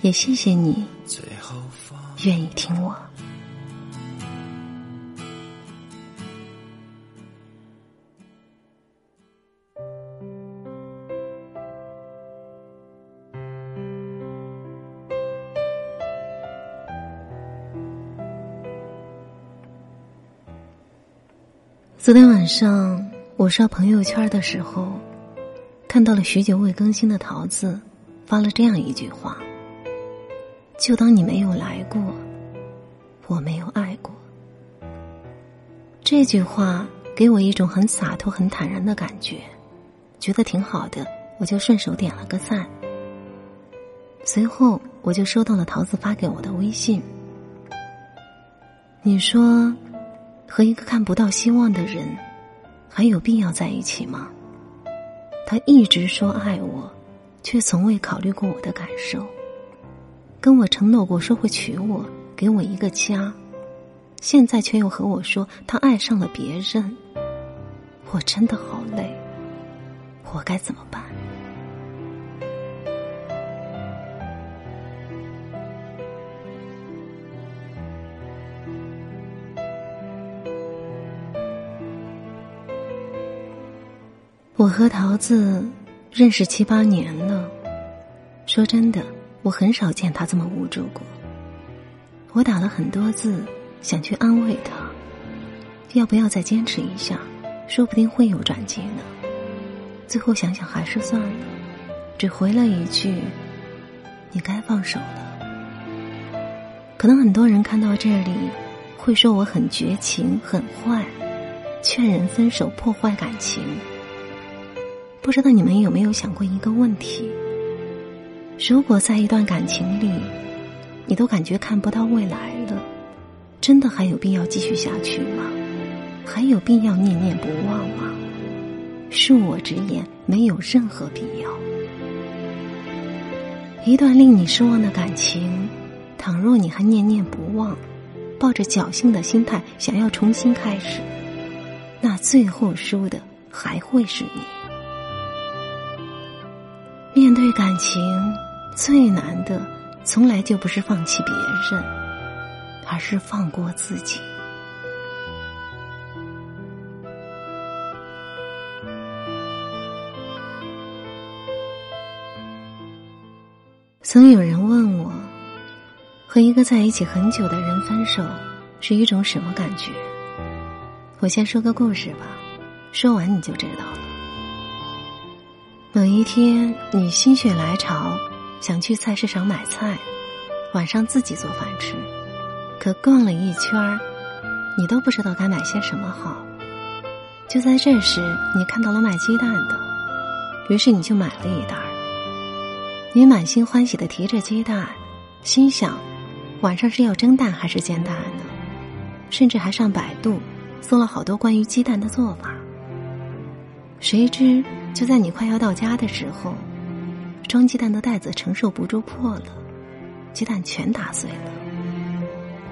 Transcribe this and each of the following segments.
也谢谢你愿意听我。昨天晚上我刷朋友圈的时候，看到了许久未更新的桃子发了这样一句话。就当你没有来过，我没有爱过。这句话给我一种很洒脱、很坦然的感觉，觉得挺好的，我就顺手点了个赞。随后我就收到了桃子发给我的微信。你说，和一个看不到希望的人，还有必要在一起吗？他一直说爱我，却从未考虑过我的感受。跟我承诺过说会娶我，给我一个家，现在却又和我说他爱上了别人，我真的好累，我该怎么办？我和桃子认识七八年了，说真的。我很少见他这么无助过。我打了很多字，想去安慰他，要不要再坚持一下？说不定会有转机呢。最后想想还是算了，只回了一句：“你该放手了。”可能很多人看到这里，会说我很绝情、很坏，劝人分手、破坏感情。不知道你们有没有想过一个问题？如果在一段感情里，你都感觉看不到未来了，真的还有必要继续下去吗？还有必要念念不忘吗？恕我直言，没有任何必要。一段令你失望的感情，倘若你还念念不忘，抱着侥幸的心态想要重新开始，那最后输的还会是你。面对感情。最难的，从来就不是放弃别人，而是放过自己。曾有人问我，和一个在一起很久的人分手是一种什么感觉？我先说个故事吧，说完你就知道了。某一天，你心血来潮。想去菜市场买菜，晚上自己做饭吃，可逛了一圈儿，你都不知道该买些什么好。就在这时，你看到了卖鸡蛋的，于是你就买了一袋儿。你满心欢喜的提着鸡蛋，心想晚上是要蒸蛋还是煎蛋呢？甚至还上百度搜了好多关于鸡蛋的做法。谁知就在你快要到家的时候。装鸡蛋的袋子承受不住破了，鸡蛋全打碎了。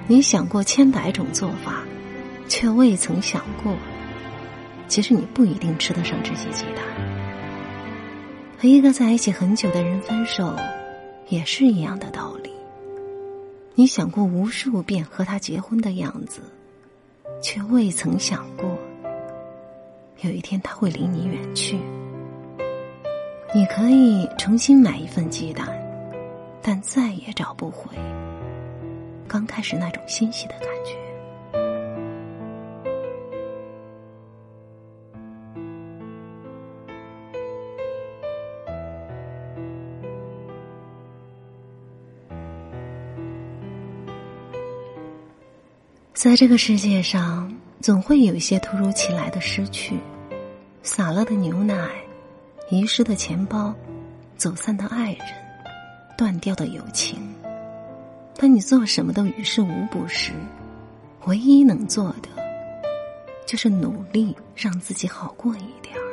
你想过千百种做法，却未曾想过，其实你不一定吃得上这些鸡蛋。和一个在一起很久的人分手，也是一样的道理。你想过无数遍和他结婚的样子，却未曾想过，有一天他会离你远去。你可以重新买一份鸡蛋，但再也找不回刚开始那种欣喜的感觉。在这个世界上，总会有一些突如其来的失去，洒了的牛奶。遗失的钱包，走散的爱人，断掉的友情。当你做什么都于事无补时，唯一能做的就是努力让自己好过一点儿。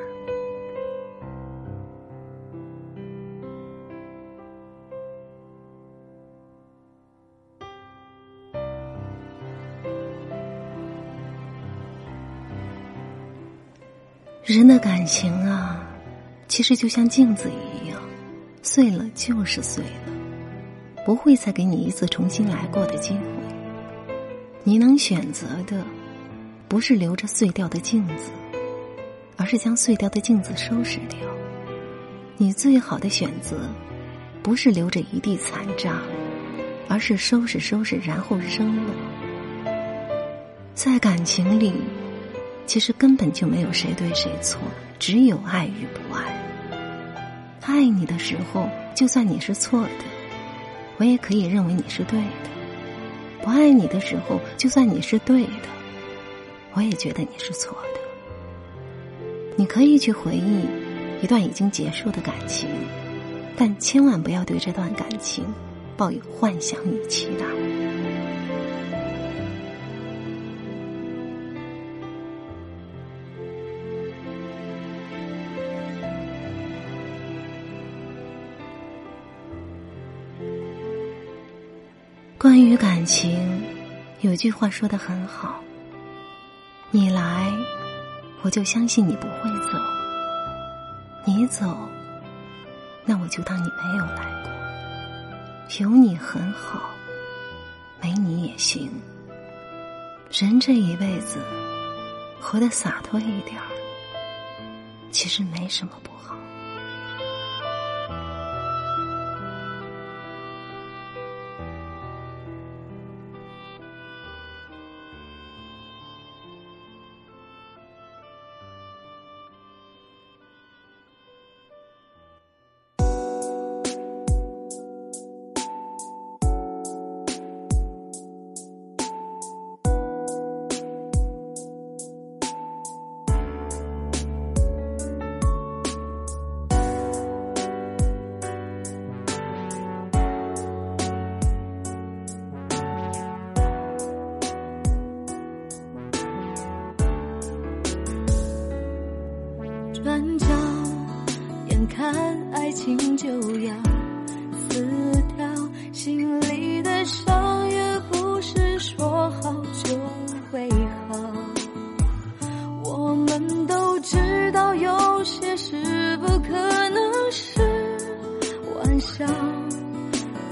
人的感情啊，其实就像镜子一样，碎了就是碎了，不会再给你一次重新来过的机会。你能选择的，不是留着碎掉的镜子，而是将碎掉的镜子收拾掉。你最好的选择，不是留着一地残渣，而是收拾收拾，然后扔了。在感情里。其实根本就没有谁对谁错，只有爱与不爱。爱你的时候，就算你是错的，我也可以认为你是对的；不爱你的时候，就算你是对的，我也觉得你是错的。你可以去回忆一段已经结束的感情，但千万不要对这段感情抱有幻想与期待。关于感情，有句话说的很好：“你来，我就相信你不会走；你走，那我就当你没有来过。有你很好，没你也行。人这一辈子，活得洒脱一点儿，其实没什么不好。”笑，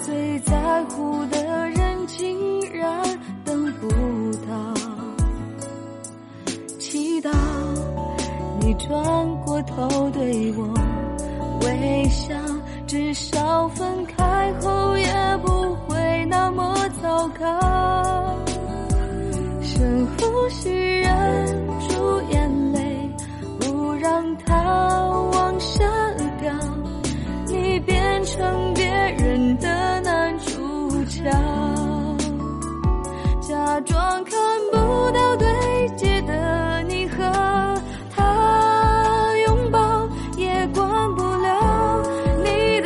最在乎的人竟然等不到，祈祷。你转过头对我微笑，至少分开后也不会那么糟糕。深呼吸，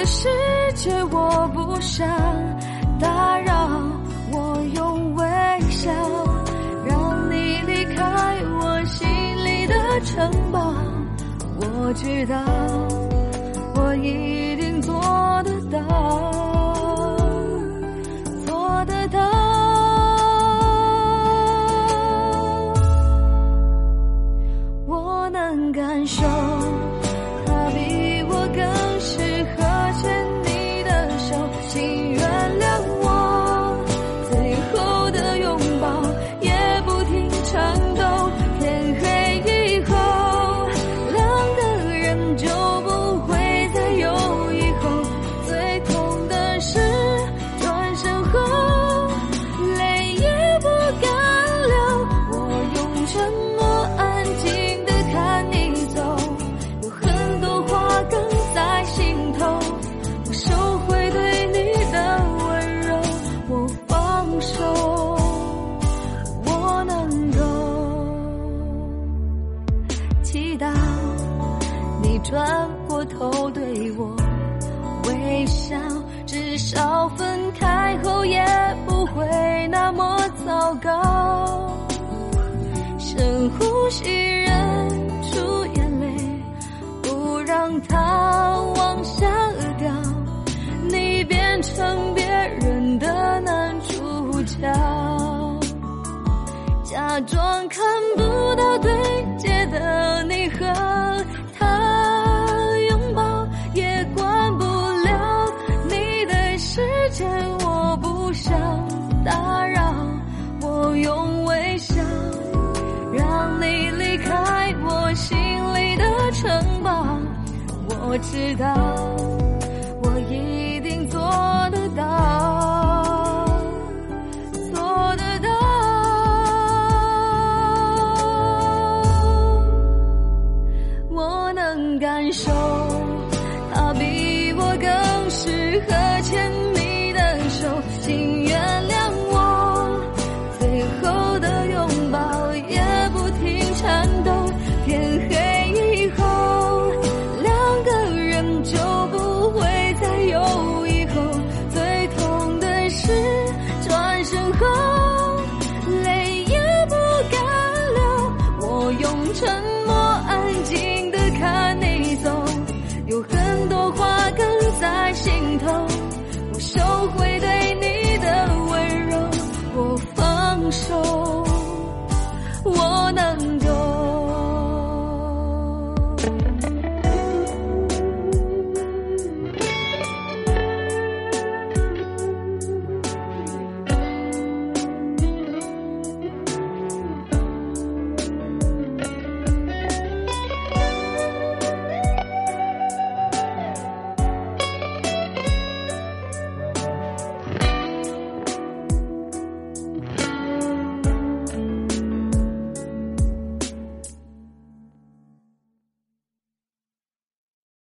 世界，我不想打扰，我用微笑让你离开我心里的城堡。我知道，我已祈祷你转过头对我微笑至少分开后也不会那么糟糕。深呼吸忍住眼泪不让它往下掉你变成别人的男主角。假装看不到对接的我知道，有很多话哽在心头。我收回